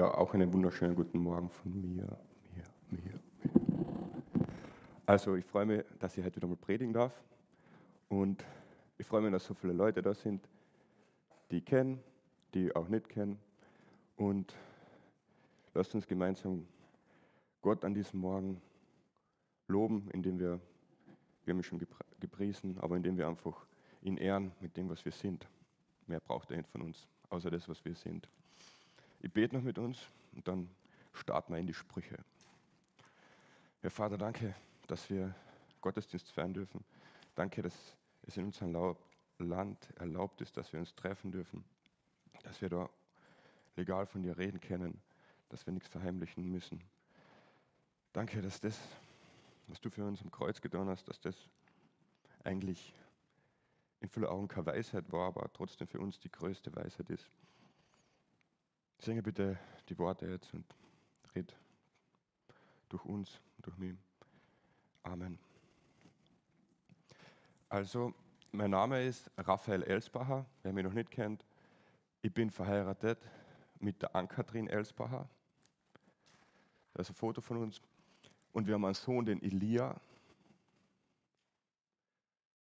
Ja, auch einen wunderschönen guten Morgen von mir, mir, mir. Also ich freue mich, dass ich heute wieder mal predigen darf. Und ich freue mich, dass so viele Leute da sind, die ich kenne, die auch nicht kennen. Und lasst uns gemeinsam Gott an diesem Morgen loben, indem wir, wir haben ihn schon gepriesen, aber indem wir einfach ihn ehren mit dem, was wir sind. Mehr braucht er nicht von uns, außer das, was wir sind. Ich bete noch mit uns und dann starten wir in die Sprüche. Herr Vater, danke, dass wir Gottesdienst feiern dürfen. Danke, dass es in unserem Land erlaubt ist, dass wir uns treffen dürfen, dass wir da legal von dir reden können, dass wir nichts verheimlichen müssen. Danke, dass das, was du für uns am Kreuz getan hast, dass das eigentlich in vielen Augen keine Weisheit war, aber trotzdem für uns die größte Weisheit ist. Singe bitte die Worte jetzt und red durch uns, durch mich. Amen. Also, mein Name ist Raphael Elsbacher, wer mich noch nicht kennt. Ich bin verheiratet mit der Ann-Kathrin Elsbacher. Da ist ein Foto von uns. Und wir haben einen Sohn, den Elia.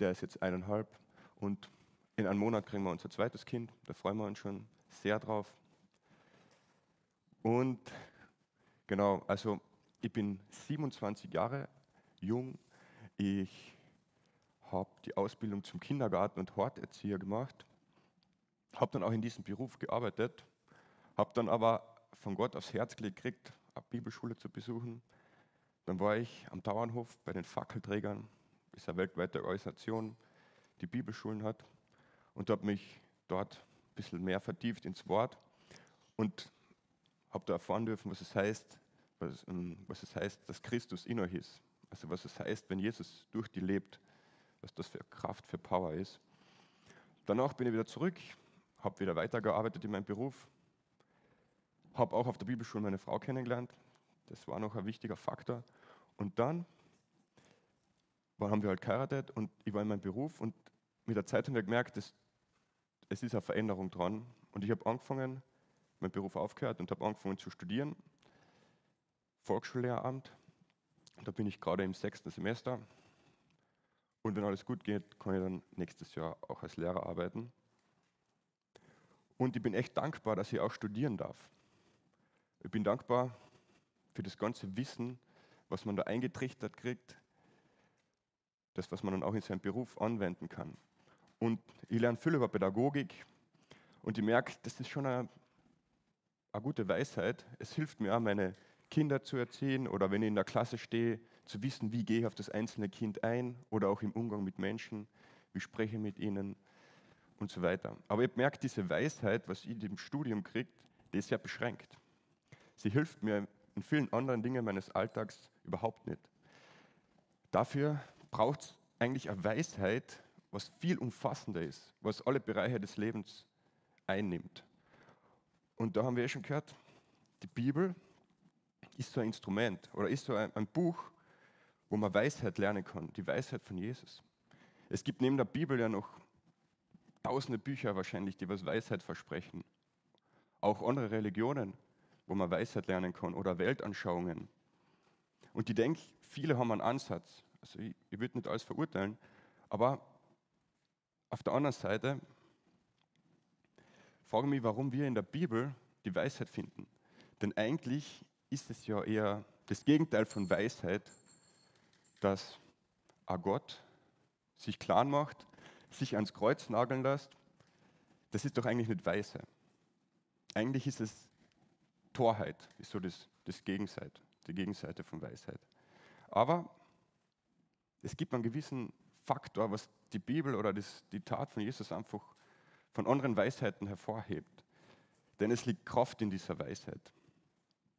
Der ist jetzt eineinhalb. Und in einem Monat kriegen wir unser zweites Kind. Da freuen wir uns schon sehr drauf. Und genau, also ich bin 27 Jahre jung. Ich habe die Ausbildung zum Kindergarten- und Horterzieher gemacht. Habe dann auch in diesem Beruf gearbeitet. Habe dann aber von Gott aufs Herz gelegt, gekriegt, eine Bibelschule zu besuchen. Dann war ich am Dauernhof bei den Fackelträgern. Ist eine weltweite Organisation, die Bibelschulen hat. Und habe mich dort ein bisschen mehr vertieft ins Wort. Und habe da erfahren dürfen, was es heißt, was, ähm, was es heißt, dass Christus in euch ist. Also was es heißt, wenn Jesus durch die lebt, was das für Kraft, für Power ist. Danach bin ich wieder zurück, habe wieder weitergearbeitet in meinem Beruf, habe auch auf der Bibelschule meine Frau kennengelernt. Das war noch ein wichtiger Faktor. Und dann haben wir halt geheiratet und ich war in meinem Beruf und mit der Zeit haben wir gemerkt, dass es ist eine Veränderung dran. Und ich habe angefangen, meinen Beruf aufgehört und habe angefangen zu studieren. Volksschullehramt. Da bin ich gerade im sechsten Semester. Und wenn alles gut geht, kann ich dann nächstes Jahr auch als Lehrer arbeiten. Und ich bin echt dankbar, dass ich auch studieren darf. Ich bin dankbar für das ganze Wissen, was man da eingetrichtert kriegt, das, was man dann auch in seinem Beruf anwenden kann. Und ich lerne viel über Pädagogik und ich merke, das ist schon eine eine gute Weisheit. Es hilft mir auch, meine Kinder zu erziehen oder wenn ich in der Klasse stehe, zu wissen, wie gehe ich auf das einzelne Kind ein oder auch im Umgang mit Menschen, wie spreche ich mit ihnen und so weiter. Aber ich merke, diese Weisheit, was ich im Studium kriege, die ist sehr beschränkt. Sie hilft mir in vielen anderen Dingen meines Alltags überhaupt nicht. Dafür braucht es eigentlich eine Weisheit, was viel umfassender ist, was alle Bereiche des Lebens einnimmt. Und da haben wir ja schon gehört, die Bibel ist so ein Instrument oder ist so ein, ein Buch, wo man Weisheit lernen kann, die Weisheit von Jesus. Es gibt neben der Bibel ja noch tausende Bücher wahrscheinlich, die was Weisheit versprechen. Auch andere Religionen, wo man Weisheit lernen kann oder Weltanschauungen. Und ich denke, viele haben einen Ansatz. Also ich, ich würde nicht alles verurteilen, aber auf der anderen Seite frage mich, warum wir in der Bibel die Weisheit finden. Denn eigentlich ist es ja eher das Gegenteil von Weisheit, dass ein Gott sich klar macht, sich ans Kreuz nageln lässt. Das ist doch eigentlich nicht Weise. Eigentlich ist es Torheit, ist so das, das Gegenseite, die Gegenseite von Weisheit. Aber es gibt einen gewissen Faktor, was die Bibel oder das, die Tat von Jesus einfach von anderen Weisheiten hervorhebt. Denn es liegt Kraft in dieser Weisheit.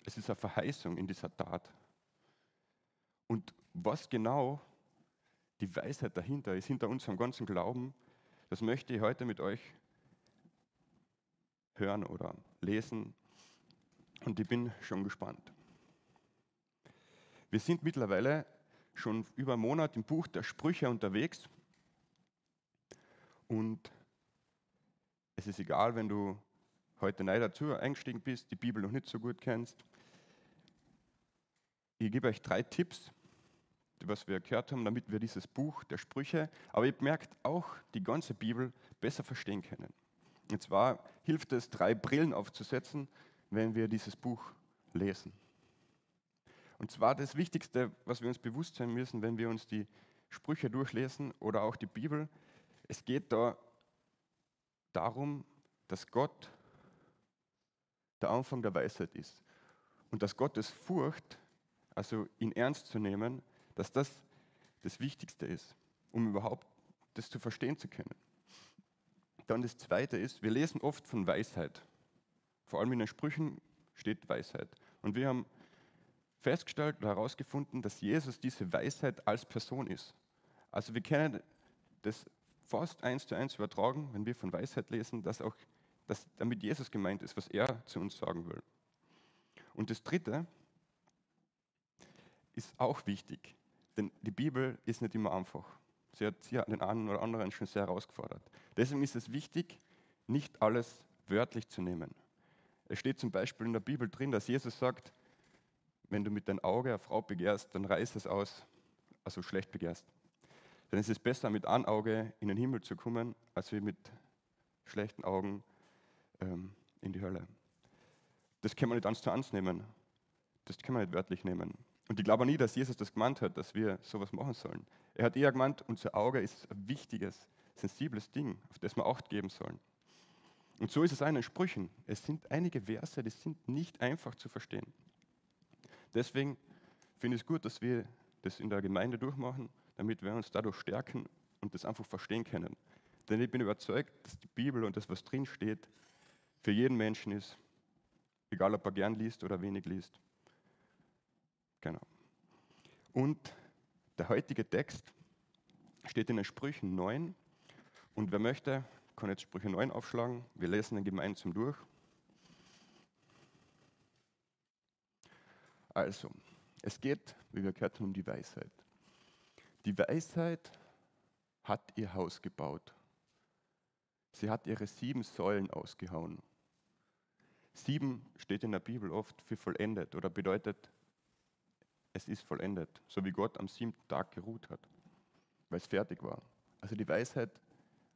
Es ist eine Verheißung in dieser Tat. Und was genau die Weisheit dahinter ist, hinter unserem ganzen Glauben, das möchte ich heute mit euch hören oder lesen. Und ich bin schon gespannt. Wir sind mittlerweile schon über einen Monat im Buch der Sprüche unterwegs. Und es ist egal, wenn du heute neu dazu eingestiegen bist, die Bibel noch nicht so gut kennst. Ich gebe euch drei Tipps, was wir gehört haben, damit wir dieses Buch der Sprüche, aber ihr merkt auch die ganze Bibel besser verstehen können. Und zwar hilft es, drei Brillen aufzusetzen, wenn wir dieses Buch lesen. Und zwar das Wichtigste, was wir uns bewusst sein müssen, wenn wir uns die Sprüche durchlesen oder auch die Bibel, es geht da darum, dass Gott der Anfang der Weisheit ist. Und dass Gottes Furcht, also ihn ernst zu nehmen, dass das das Wichtigste ist, um überhaupt das zu verstehen zu können. Dann das Zweite ist, wir lesen oft von Weisheit. Vor allem in den Sprüchen steht Weisheit. Und wir haben festgestellt oder herausgefunden, dass Jesus diese Weisheit als Person ist. Also wir können das fast eins zu eins übertragen, wenn wir von Weisheit lesen, dass auch dass damit Jesus gemeint ist, was er zu uns sagen will. Und das Dritte ist auch wichtig, denn die Bibel ist nicht immer einfach. Sie hat, hat den einen oder anderen schon sehr herausgefordert. Deswegen ist es wichtig, nicht alles wörtlich zu nehmen. Es steht zum Beispiel in der Bibel drin, dass Jesus sagt, wenn du mit deinem Auge eine Frau begehrst, dann reiß es aus, also schlecht begehrst. Dann ist es besser, mit einem Auge in den Himmel zu kommen, als wie mit schlechten Augen ähm, in die Hölle. Das kann man nicht eins zu eins nehmen. Das kann man nicht wörtlich nehmen. Und ich glaube nie, dass Jesus das gemeint hat, dass wir sowas machen sollen. Er hat eher gemeint, unser Auge ist ein wichtiges, sensibles Ding, auf das wir Acht geben sollen. Und so ist es auch in den Sprüchen. Es sind einige Verse, die sind nicht einfach zu verstehen. Deswegen finde ich es gut, dass wir das in der Gemeinde durchmachen, damit wir uns dadurch stärken und das einfach verstehen können. Denn ich bin überzeugt, dass die Bibel und das, was drin steht, für jeden Menschen ist, egal ob er gern liest oder wenig liest. Genau. Und der heutige Text steht in den Sprüchen 9. Und wer möchte, kann jetzt Sprüche 9 aufschlagen. Wir lesen den gemeinsam durch. Also, es geht, wie wir gehört haben, um die Weisheit. Die Weisheit hat ihr Haus gebaut. Sie hat ihre sieben Säulen ausgehauen. Sieben steht in der Bibel oft für vollendet oder bedeutet, es ist vollendet, so wie Gott am siebten Tag geruht hat, weil es fertig war. Also die Weisheit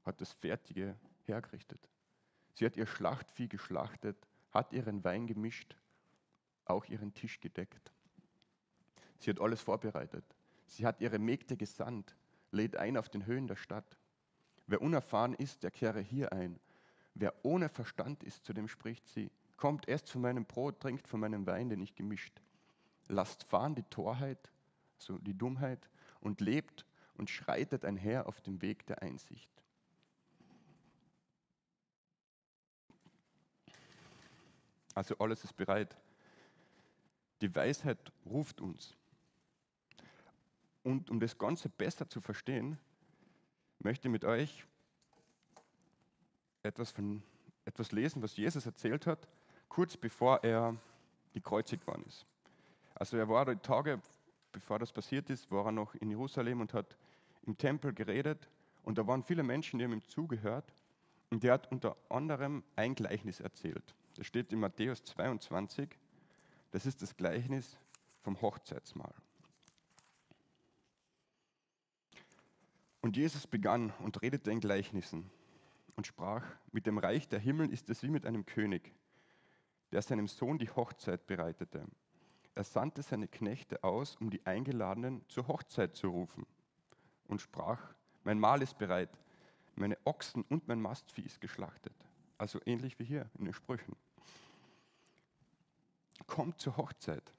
hat das Fertige hergerichtet. Sie hat ihr Schlachtvieh geschlachtet, hat ihren Wein gemischt, auch ihren Tisch gedeckt. Sie hat alles vorbereitet. Sie hat ihre Mägde gesandt, lädt ein auf den Höhen der Stadt. Wer unerfahren ist, der kehre hier ein. Wer ohne Verstand ist, zu dem spricht sie, kommt, esst von meinem Brot, trinkt von meinem Wein, den ich gemischt. Lasst fahren die Torheit, so die Dummheit, und lebt und schreitet einher auf dem Weg der Einsicht. Also alles ist bereit. Die Weisheit ruft uns. Und um das Ganze besser zu verstehen, möchte ich mit euch etwas, von, etwas lesen, was Jesus erzählt hat, kurz bevor er gekreuzigt worden ist. Also er war die Tage, bevor das passiert ist, war er noch in Jerusalem und hat im Tempel geredet und da waren viele Menschen, die haben ihm zugehört und der hat unter anderem ein Gleichnis erzählt. Das steht in Matthäus 22. Das ist das Gleichnis vom Hochzeitsmahl. Und Jesus begann und redete in Gleichnissen und sprach, mit dem Reich der Himmel ist es wie mit einem König, der seinem Sohn die Hochzeit bereitete. Er sandte seine Knechte aus, um die Eingeladenen zur Hochzeit zu rufen und sprach, mein Mahl ist bereit, meine Ochsen und mein Mastvieh ist geschlachtet. Also ähnlich wie hier in den Sprüchen. Kommt zur Hochzeit.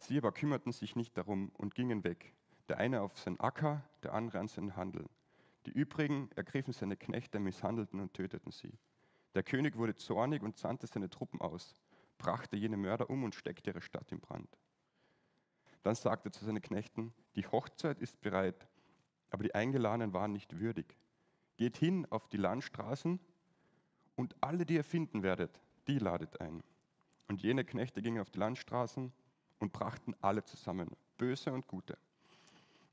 Sie aber kümmerten sich nicht darum und gingen weg. Der eine auf sein Acker, der andere an seinen Handel. Die übrigen ergriffen seine Knechte, misshandelten und töteten sie. Der König wurde zornig und sandte seine Truppen aus brachte jene Mörder um und steckte ihre Stadt in Brand. Dann sagte er zu seinen Knechten, die Hochzeit ist bereit, aber die Eingeladenen waren nicht würdig. Geht hin auf die Landstraßen und alle, die ihr finden werdet, die ladet ein. Und jene Knechte gingen auf die Landstraßen und brachten alle zusammen, böse und gute.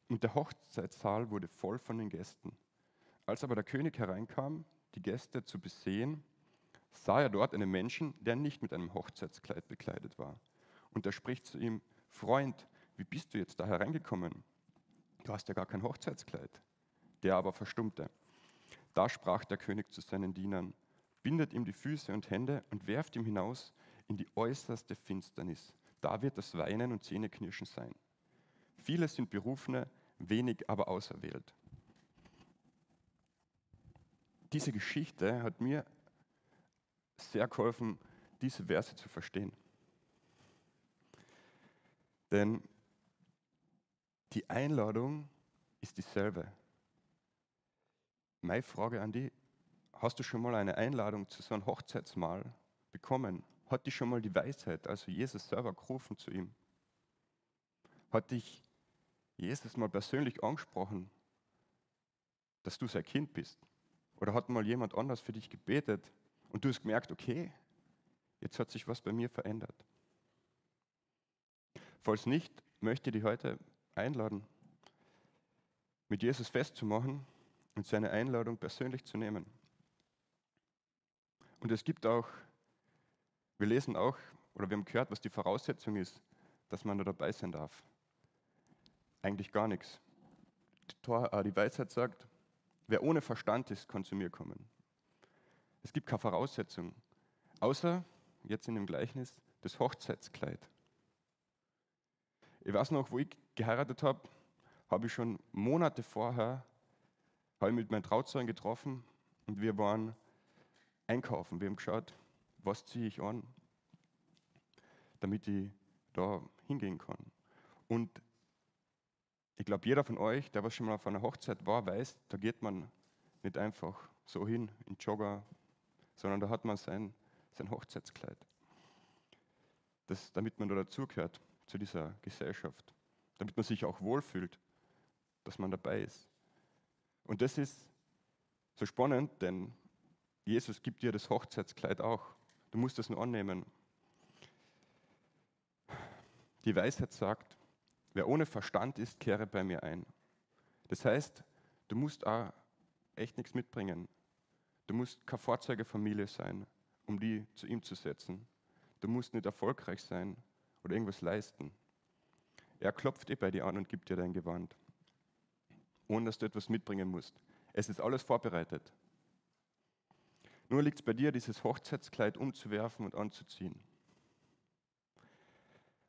Und der Hochzeitssaal wurde voll von den Gästen. Als aber der König hereinkam, die Gäste zu besehen, sah er dort einen Menschen, der nicht mit einem Hochzeitskleid bekleidet war. Und er spricht zu ihm, Freund, wie bist du jetzt da hereingekommen? Du hast ja gar kein Hochzeitskleid. Der aber verstummte. Da sprach der König zu seinen Dienern, bindet ihm die Füße und Hände und werft ihm hinaus in die äußerste Finsternis. Da wird das Weinen und Zähneknirschen sein. Viele sind Berufene, wenig aber auserwählt. Diese Geschichte hat mir sehr geholfen, diese Verse zu verstehen. Denn die Einladung ist dieselbe. Meine Frage an dich, hast du schon mal eine Einladung zu so einem Hochzeitsmahl bekommen? Hat dich schon mal die Weisheit, also Jesus selber gerufen zu ihm? Hat dich Jesus mal persönlich angesprochen, dass du sein Kind bist? Oder hat mal jemand anders für dich gebetet und du hast gemerkt, okay, jetzt hat sich was bei mir verändert? Falls nicht, möchte ich dich heute einladen, mit Jesus festzumachen und seine Einladung persönlich zu nehmen. Und es gibt auch, wir lesen auch, oder wir haben gehört, was die Voraussetzung ist, dass man da dabei sein darf. Eigentlich gar nichts. Die äh, Weisheit sagt, wer ohne Verstand ist, kann zu mir kommen. Es gibt keine Voraussetzung, außer, jetzt in dem Gleichnis, das Hochzeitskleid. Ich weiß noch, wo ich geheiratet habe, habe ich schon Monate vorher ich mit meinen Trauzeugen getroffen und wir waren einkaufen. Wir haben geschaut, was ziehe ich an, damit ich da hingehen kann. Und ich glaube, jeder von euch, der was schon mal auf einer Hochzeit war, weiß, da geht man nicht einfach so hin in Jogger, sondern da hat man sein, sein Hochzeitskleid. Das, damit man da dazugehört zu dieser Gesellschaft, damit man sich auch wohlfühlt, dass man dabei ist. Und das ist so spannend, denn Jesus gibt dir das Hochzeitskleid auch. Du musst es nur annehmen. Die Weisheit sagt, wer ohne Verstand ist, kehre bei mir ein. Das heißt, du musst auch echt nichts mitbringen. Du musst keine Vorzeigefamilie sein, um die zu ihm zu setzen. Du musst nicht erfolgreich sein oder irgendwas leisten. Er klopft eh bei dir an und gibt dir dein Gewand, ohne dass du etwas mitbringen musst. Es ist alles vorbereitet. Nur liegt es bei dir, dieses Hochzeitskleid umzuwerfen und anzuziehen.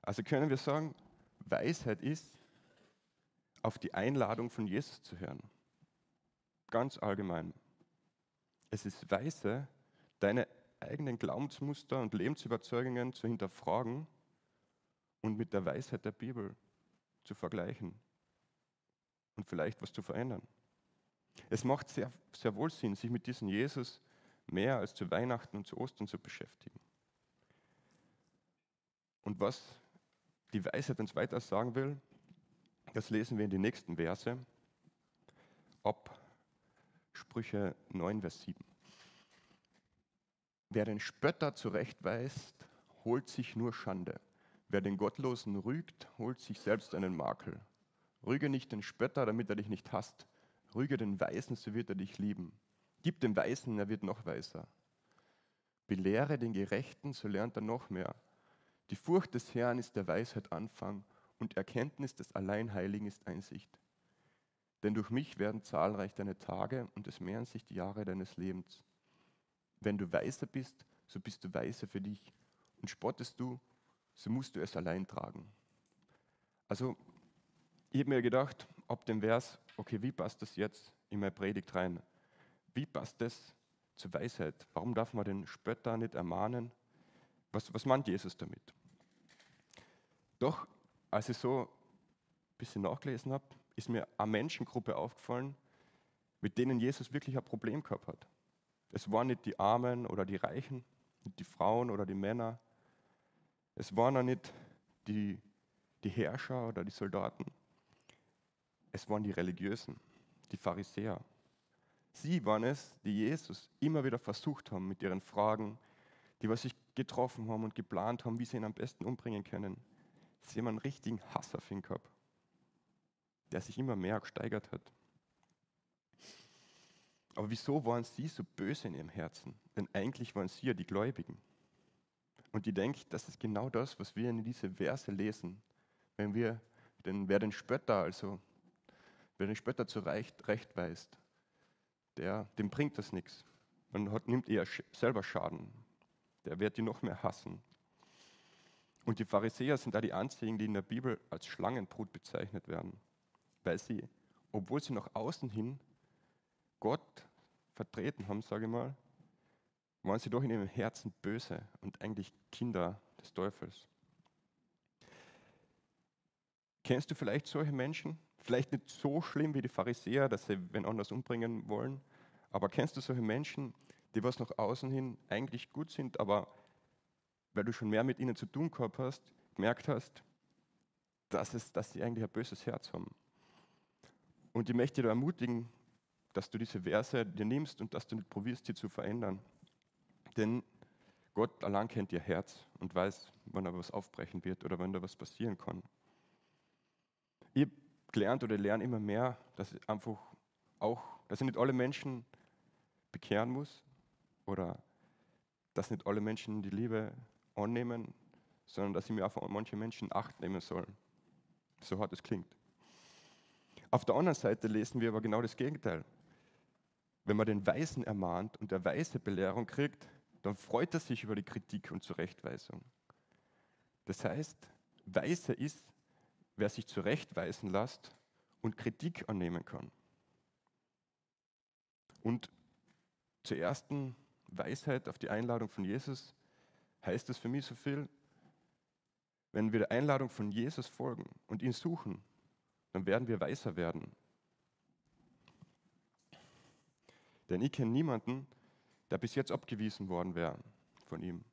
Also können wir sagen, Weisheit ist, auf die Einladung von Jesus zu hören. Ganz allgemein. Es ist weise, deine eigenen Glaubensmuster und Lebensüberzeugungen zu hinterfragen und mit der Weisheit der Bibel zu vergleichen und vielleicht was zu verändern. Es macht sehr, sehr wohl Sinn, sich mit diesem Jesus mehr als zu Weihnachten und zu Ostern zu beschäftigen. Und was die Weisheit uns weiter sagen will, das lesen wir in den nächsten Verse ab Sprüche 9, Vers 7. Wer den Spötter zurechtweist, holt sich nur Schande. Wer den Gottlosen rügt, holt sich selbst einen Makel. Rüge nicht den Spötter, damit er dich nicht hasst. Rüge den Weisen, so wird er dich lieben. Gib dem Weisen, er wird noch weiser. Belehre den Gerechten, so lernt er noch mehr. Die Furcht des Herrn ist der Weisheit Anfang und Erkenntnis des Alleinheiligen ist Einsicht. Denn durch mich werden zahlreich deine Tage und es mehren sich die Jahre deines Lebens. Wenn du weiser bist, so bist du weiser für dich. Und spottest du, so musst du es allein tragen. Also, ich habe mir gedacht, ab dem Vers, okay, wie passt das jetzt in meine Predigt rein? Wie passt das zur Weisheit? Warum darf man den Spötter nicht ermahnen? Was, was meint Jesus damit? Doch, als ich so ein bisschen nachgelesen habe, ist mir eine Menschengruppe aufgefallen, mit denen Jesus wirklich ein Problem gehabt hat. Es waren nicht die Armen oder die Reichen, nicht die Frauen oder die Männer. Es waren auch nicht die, die Herrscher oder die Soldaten. Es waren die Religiösen, die Pharisäer. Sie waren es, die Jesus immer wieder versucht haben mit ihren Fragen, die was sich getroffen haben und geplant haben, wie sie ihn am besten umbringen können. Sie haben einen richtigen Hass auf ihn gehabt, der sich immer mehr gesteigert hat. Aber wieso waren sie so böse in ihrem Herzen? Denn eigentlich waren sie ja die Gläubigen. Und ich denke, das ist genau das, was wir in diese Verse lesen. Wenn wir den, wer den Spötter, also wer den Spötter zu Recht, Recht weist, der, dem bringt das nichts. Man hat, nimmt eher selber Schaden. Der wird die noch mehr hassen. Und die Pharisäer sind da die einzigen, die in der Bibel als Schlangenbrut bezeichnet werden, weil sie, obwohl sie nach außen hin Gott vertreten haben, sage ich mal, waren sie doch in ihrem Herzen böse und eigentlich Kinder des Teufels. Kennst du vielleicht solche Menschen? Vielleicht nicht so schlimm wie die Pharisäer, dass sie wen anders umbringen wollen, aber kennst du solche Menschen, die was nach außen hin eigentlich gut sind, aber weil du schon mehr mit ihnen zu tun gehabt hast, gemerkt hast, dass, es, dass sie eigentlich ein böses Herz haben. Und ich möchte dir ermutigen, dass du diese Verse dir nimmst und dass du nicht probierst, sie zu verändern. Denn Gott allein kennt ihr Herz und weiß, wann da was aufbrechen wird oder wann da was passieren kann. Ich gelernt oder lerne immer mehr, dass ich einfach auch, dass ich nicht alle Menschen bekehren muss oder dass nicht alle Menschen die Liebe annehmen, sondern dass ich mir auf manche Menschen Acht nehmen soll. So hart es klingt. Auf der anderen Seite lesen wir aber genau das Gegenteil. Wenn man den Weisen ermahnt und der Weise Belehrung kriegt, dann freut er sich über die Kritik und Zurechtweisung. Das heißt, weise ist, wer sich zurechtweisen lässt und Kritik annehmen kann. Und zur ersten Weisheit auf die Einladung von Jesus heißt es für mich so viel, wenn wir der Einladung von Jesus folgen und ihn suchen, dann werden wir weiser werden. Denn ich kenne niemanden, der bis jetzt abgewiesen worden wäre von ihm.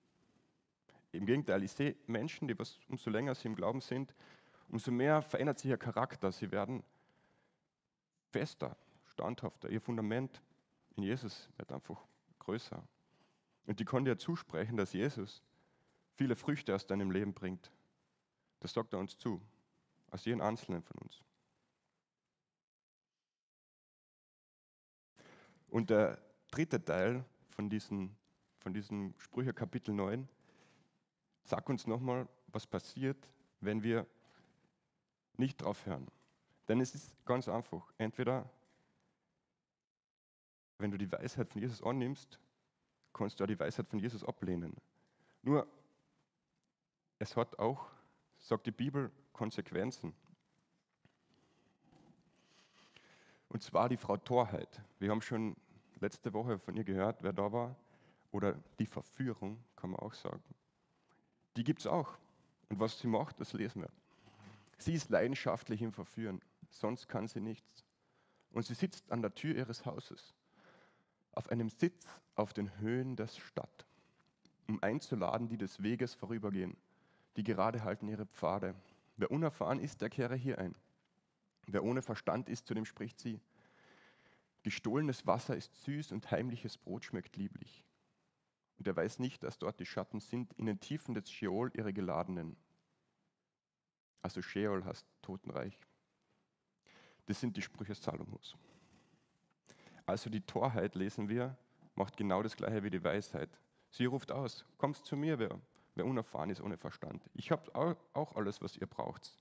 Im Gegenteil, ich sehe Menschen, die was, umso länger sie im Glauben sind, umso mehr verändert sich ihr Charakter. Sie werden fester, standhafter. Ihr Fundament in Jesus wird einfach größer. Und die konnte ja zusprechen, dass Jesus viele Früchte aus deinem Leben bringt. Das sagt er uns zu, aus jedem Einzelnen von uns. Und der dritte Teil von, diesen, von diesem Sprüche Kapitel 9 sagt uns nochmal, was passiert, wenn wir nicht drauf hören. Denn es ist ganz einfach. Entweder, wenn du die Weisheit von Jesus annimmst, kannst du auch die Weisheit von Jesus ablehnen. Nur, es hat auch, sagt die Bibel, Konsequenzen. Und zwar die Frau Torheit. Wir haben schon letzte Woche von ihr gehört, wer da war. Oder die Verführung, kann man auch sagen. Die gibt es auch. Und was sie macht, das lesen wir. Sie ist leidenschaftlich im Verführen, sonst kann sie nichts. Und sie sitzt an der Tür ihres Hauses, auf einem Sitz auf den Höhen der Stadt, um einzuladen, die des Weges vorübergehen. Die gerade halten ihre Pfade. Wer unerfahren ist, der kehre hier ein. Wer ohne Verstand ist, zu dem spricht sie. Gestohlenes Wasser ist süß und heimliches Brot schmeckt lieblich. Und er weiß nicht, dass dort die Schatten sind, in den Tiefen des Scheol ihre Geladenen. Also Sheol heißt Totenreich. Das sind die Sprüche Salomos. Also die Torheit, lesen wir, macht genau das gleiche wie die Weisheit. Sie ruft aus, kommst zu mir, wer, wer unerfahren ist ohne Verstand. Ich habe auch alles, was ihr braucht.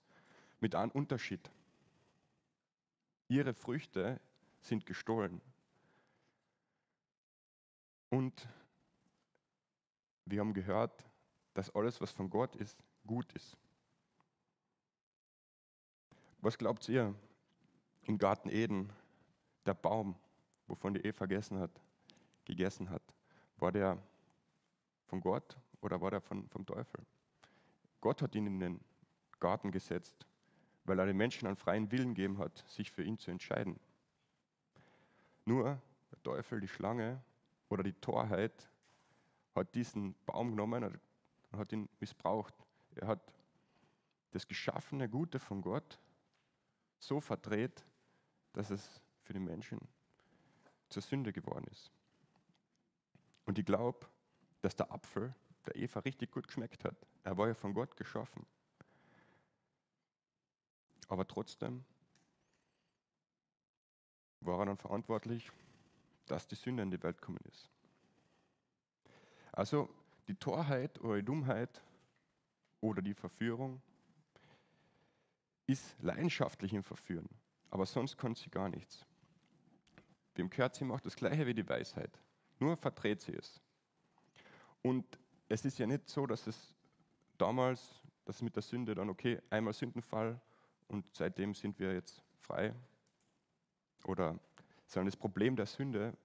Mit einem Unterschied. Ihre Früchte sind gestohlen. Und wir haben gehört, dass alles, was von Gott ist, gut ist. Was glaubt ihr im Garten Eden, der Baum, wovon die Eva gegessen hat, gegessen hat, war der von Gott oder war der von, vom Teufel? Gott hat ihn in den Garten gesetzt, weil er den Menschen einen freien Willen gegeben hat, sich für ihn zu entscheiden. Nur der Teufel, die Schlange oder die Torheit hat diesen Baum genommen und hat ihn missbraucht. Er hat das geschaffene Gute von Gott so verdreht, dass es für die Menschen zur Sünde geworden ist. Und ich glaube, dass der Apfel der Eva richtig gut geschmeckt hat. Er war ja von Gott geschaffen. Aber trotzdem war er dann verantwortlich, dass die Sünde in die Welt gekommen ist. Also die Torheit oder die Dummheit oder die Verführung ist leidenschaftlich im Verführen, aber sonst kann sie gar nichts. Wem gehört, sie macht das gleiche wie die Weisheit, nur verdreht sie es. Und es ist ja nicht so, dass es damals, dass mit der Sünde dann, okay, einmal Sündenfall und seitdem sind wir jetzt frei. Oder, sondern das Problem der Sünde,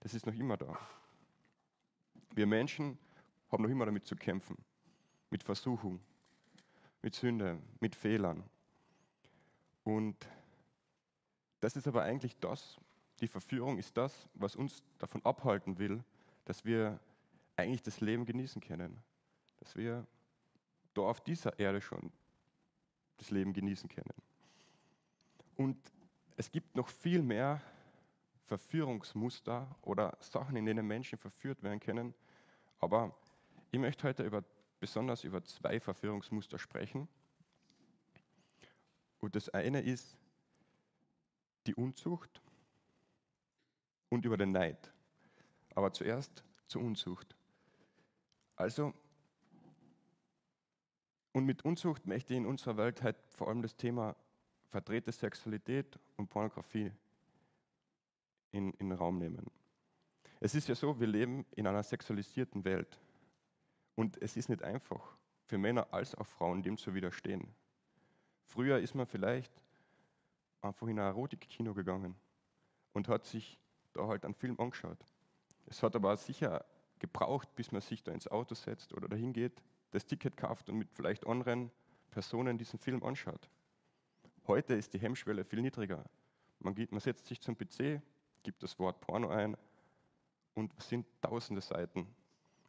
das ist noch immer da. Wir Menschen haben noch immer damit zu kämpfen. Mit Versuchung, mit Sünde, mit Fehlern. Und das ist aber eigentlich das, die Verführung ist das, was uns davon abhalten will, dass wir eigentlich das Leben genießen können. Dass wir da auf dieser Erde schon das Leben genießen können. Und es gibt noch viel mehr Verführungsmuster oder Sachen, in denen Menschen verführt werden können. Aber ich möchte heute über, besonders über zwei Verführungsmuster sprechen. Und das eine ist die Unzucht und über den Neid. Aber zuerst zur Unzucht. Also, und mit Unzucht möchte ich in unserer Welt halt vor allem das Thema verdrehte Sexualität und Pornografie in, in den Raum nehmen. Es ist ja so, wir leben in einer sexualisierten Welt. Und es ist nicht einfach für Männer als auch Frauen, dem zu widerstehen. Früher ist man vielleicht einfach in ein Erotikkino gegangen und hat sich da halt einen Film angeschaut. Es hat aber sicher gebraucht, bis man sich da ins Auto setzt oder dahin geht, das Ticket kauft und mit vielleicht anderen Personen diesen Film anschaut. Heute ist die Hemmschwelle viel niedriger. Man, geht, man setzt sich zum PC, gibt das Wort Porno ein und es sind tausende Seiten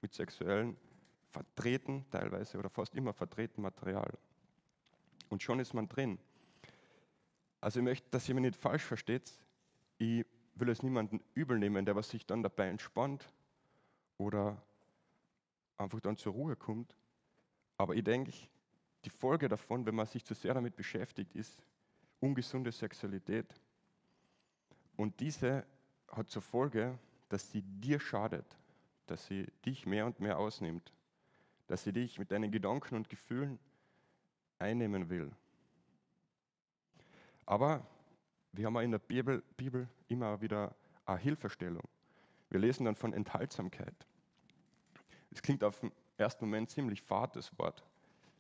mit sexuellen, vertreten teilweise oder fast immer vertreten Material. Und schon ist man drin. Also ich möchte, dass jemand nicht falsch versteht. Ich will es niemandem übel nehmen, der was sich dann dabei entspannt oder einfach dann zur Ruhe kommt. Aber ich denke, die Folge davon, wenn man sich zu sehr damit beschäftigt, ist ungesunde Sexualität. Und diese hat zur Folge, dass sie dir schadet, dass sie dich mehr und mehr ausnimmt, dass sie dich mit deinen Gedanken und Gefühlen einnehmen will. Aber wir haben in der Bibel, Bibel immer wieder eine Hilfestellung. Wir lesen dann von Enthaltsamkeit. Es klingt auf den ersten Moment ziemlich fad, das Wort,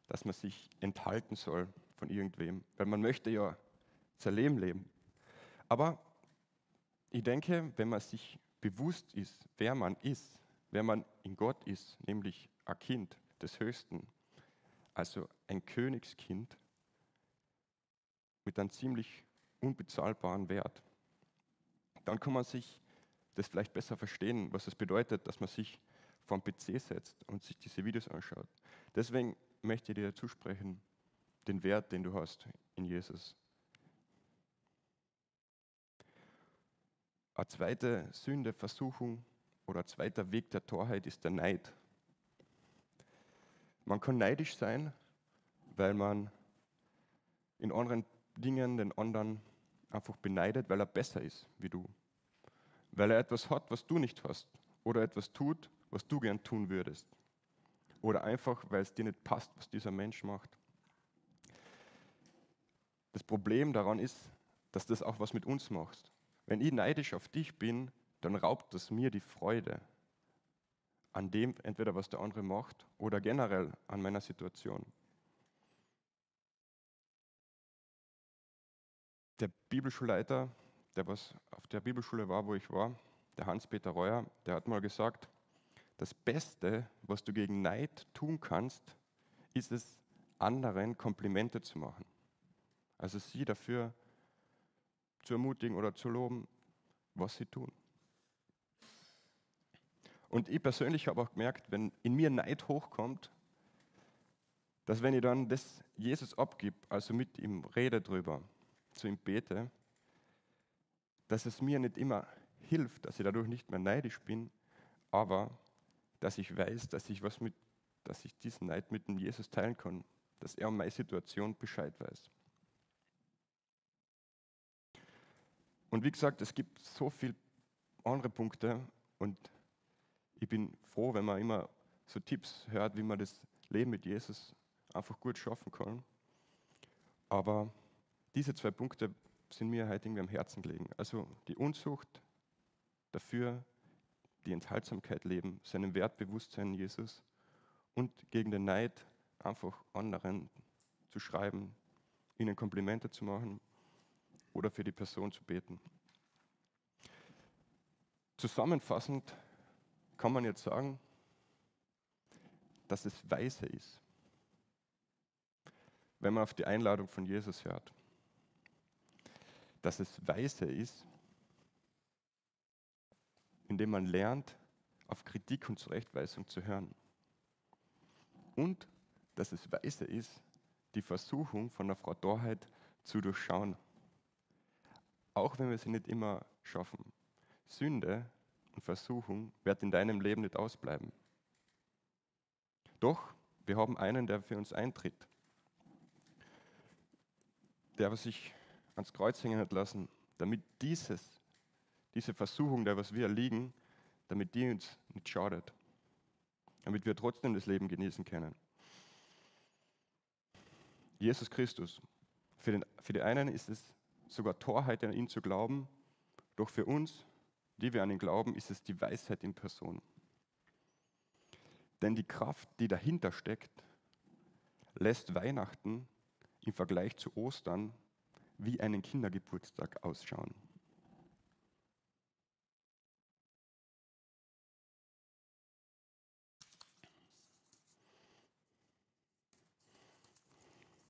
dass man sich enthalten soll von irgendwem, weil man möchte ja sein Leben leben. Aber ich denke, wenn man sich bewusst ist, wer man ist, wer man in Gott ist, nämlich ein Kind des Höchsten, also ein Königskind mit einem ziemlich unbezahlbaren Wert, dann kann man sich das vielleicht besser verstehen, was es bedeutet, dass man sich vom PC setzt und sich diese Videos anschaut. Deswegen möchte ich dir zusprechen, den Wert, den du hast in Jesus. Eine zweite Sünde, Versuchung oder ein zweiter Weg der Torheit ist der Neid. Man kann neidisch sein, weil man in anderen Dingen den anderen einfach beneidet, weil er besser ist wie du. Weil er etwas hat, was du nicht hast. Oder etwas tut, was du gern tun würdest. Oder einfach, weil es dir nicht passt, was dieser Mensch macht. Das Problem daran ist, dass das auch was mit uns macht. Wenn ich neidisch auf dich bin, dann raubt das mir die Freude an dem, entweder was der andere macht oder generell an meiner Situation. Der Bibelschulleiter, der was auf der Bibelschule war, wo ich war, der Hans-Peter Reuer, der hat mal gesagt, das Beste, was du gegen Neid tun kannst, ist es, anderen Komplimente zu machen. Also sie dafür zu ermutigen oder zu loben, was sie tun. Und ich persönlich habe auch gemerkt, wenn in mir Neid hochkommt, dass wenn ich dann das Jesus abgib, also mit ihm rede drüber, zu ihm bete, dass es mir nicht immer hilft, dass ich dadurch nicht mehr neidisch bin, aber dass ich weiß, dass ich was mit, dass ich diesen Neid mit dem Jesus teilen kann, dass er um meine Situation Bescheid weiß. Und wie gesagt, es gibt so viele andere Punkte und ich bin froh, wenn man immer so Tipps hört, wie man das Leben mit Jesus einfach gut schaffen kann. Aber diese zwei Punkte sind mir heute irgendwie am Herzen gelegen. Also die Unzucht dafür, die Enthaltsamkeit leben, seinem Wertbewusstsein Jesus und gegen den Neid einfach anderen zu schreiben, ihnen Komplimente zu machen oder für die Person zu beten. Zusammenfassend kann man jetzt sagen, dass es weise ist, wenn man auf die Einladung von Jesus hört. Dass es weise ist, indem man lernt, auf Kritik und Zurechtweisung zu hören. Und dass es weise ist, die Versuchung von der Frau Torheit zu durchschauen. Auch wenn wir sie nicht immer schaffen. Sünde und Versuchung wird in deinem Leben nicht ausbleiben. Doch wir haben einen, der für uns eintritt, der sich ans Kreuz hängen hat lassen, damit dieses, diese Versuchung, der was wir erliegen, damit die uns nicht schadet, damit wir trotzdem das Leben genießen können. Jesus Christus. Für, den, für die einen ist es sogar Torheit, an ihn zu glauben, doch für uns, die wir an ihn glauben, ist es die Weisheit in Person. Denn die Kraft, die dahinter steckt, lässt Weihnachten im Vergleich zu Ostern wie einen Kindergeburtstag ausschauen.